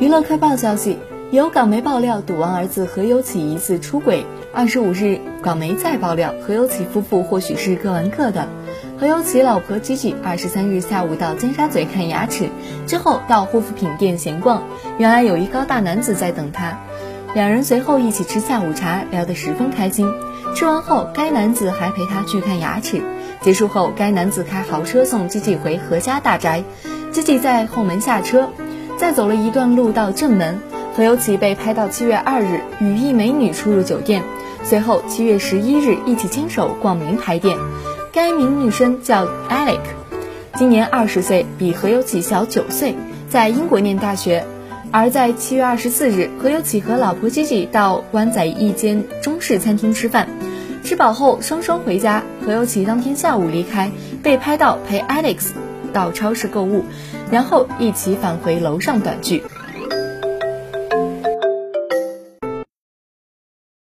娱乐快报消息，有港媒爆料赌王儿子何猷启疑似出轨。二十五日，港媒再爆料何猷启夫妇或许是各玩各的。何猷启老婆吉吉二十三日下午到尖沙咀看牙齿，之后到护肤品店闲逛，原来有一高大男子在等她。两人随后一起吃下午茶，聊得十分开心。吃完后，该男子还陪她去看牙齿。结束后，该男子开豪车送吉吉回何家大宅吉吉在后门下车。再走了一段路到正门，何猷启被拍到七月二日与一美女出入酒店，随后七月十一日一起牵手逛名牌店。该名女生叫 Alec，今年二十岁，比何猷启小九岁，在英国念大学。而在七月二十四日，何猷启和老婆 Gigi 到湾仔一间中式餐厅吃饭，吃饱后双双回家。何猷启当天下午离开，被拍到陪 Alex 到超市购物。然后一起返回楼上短剧。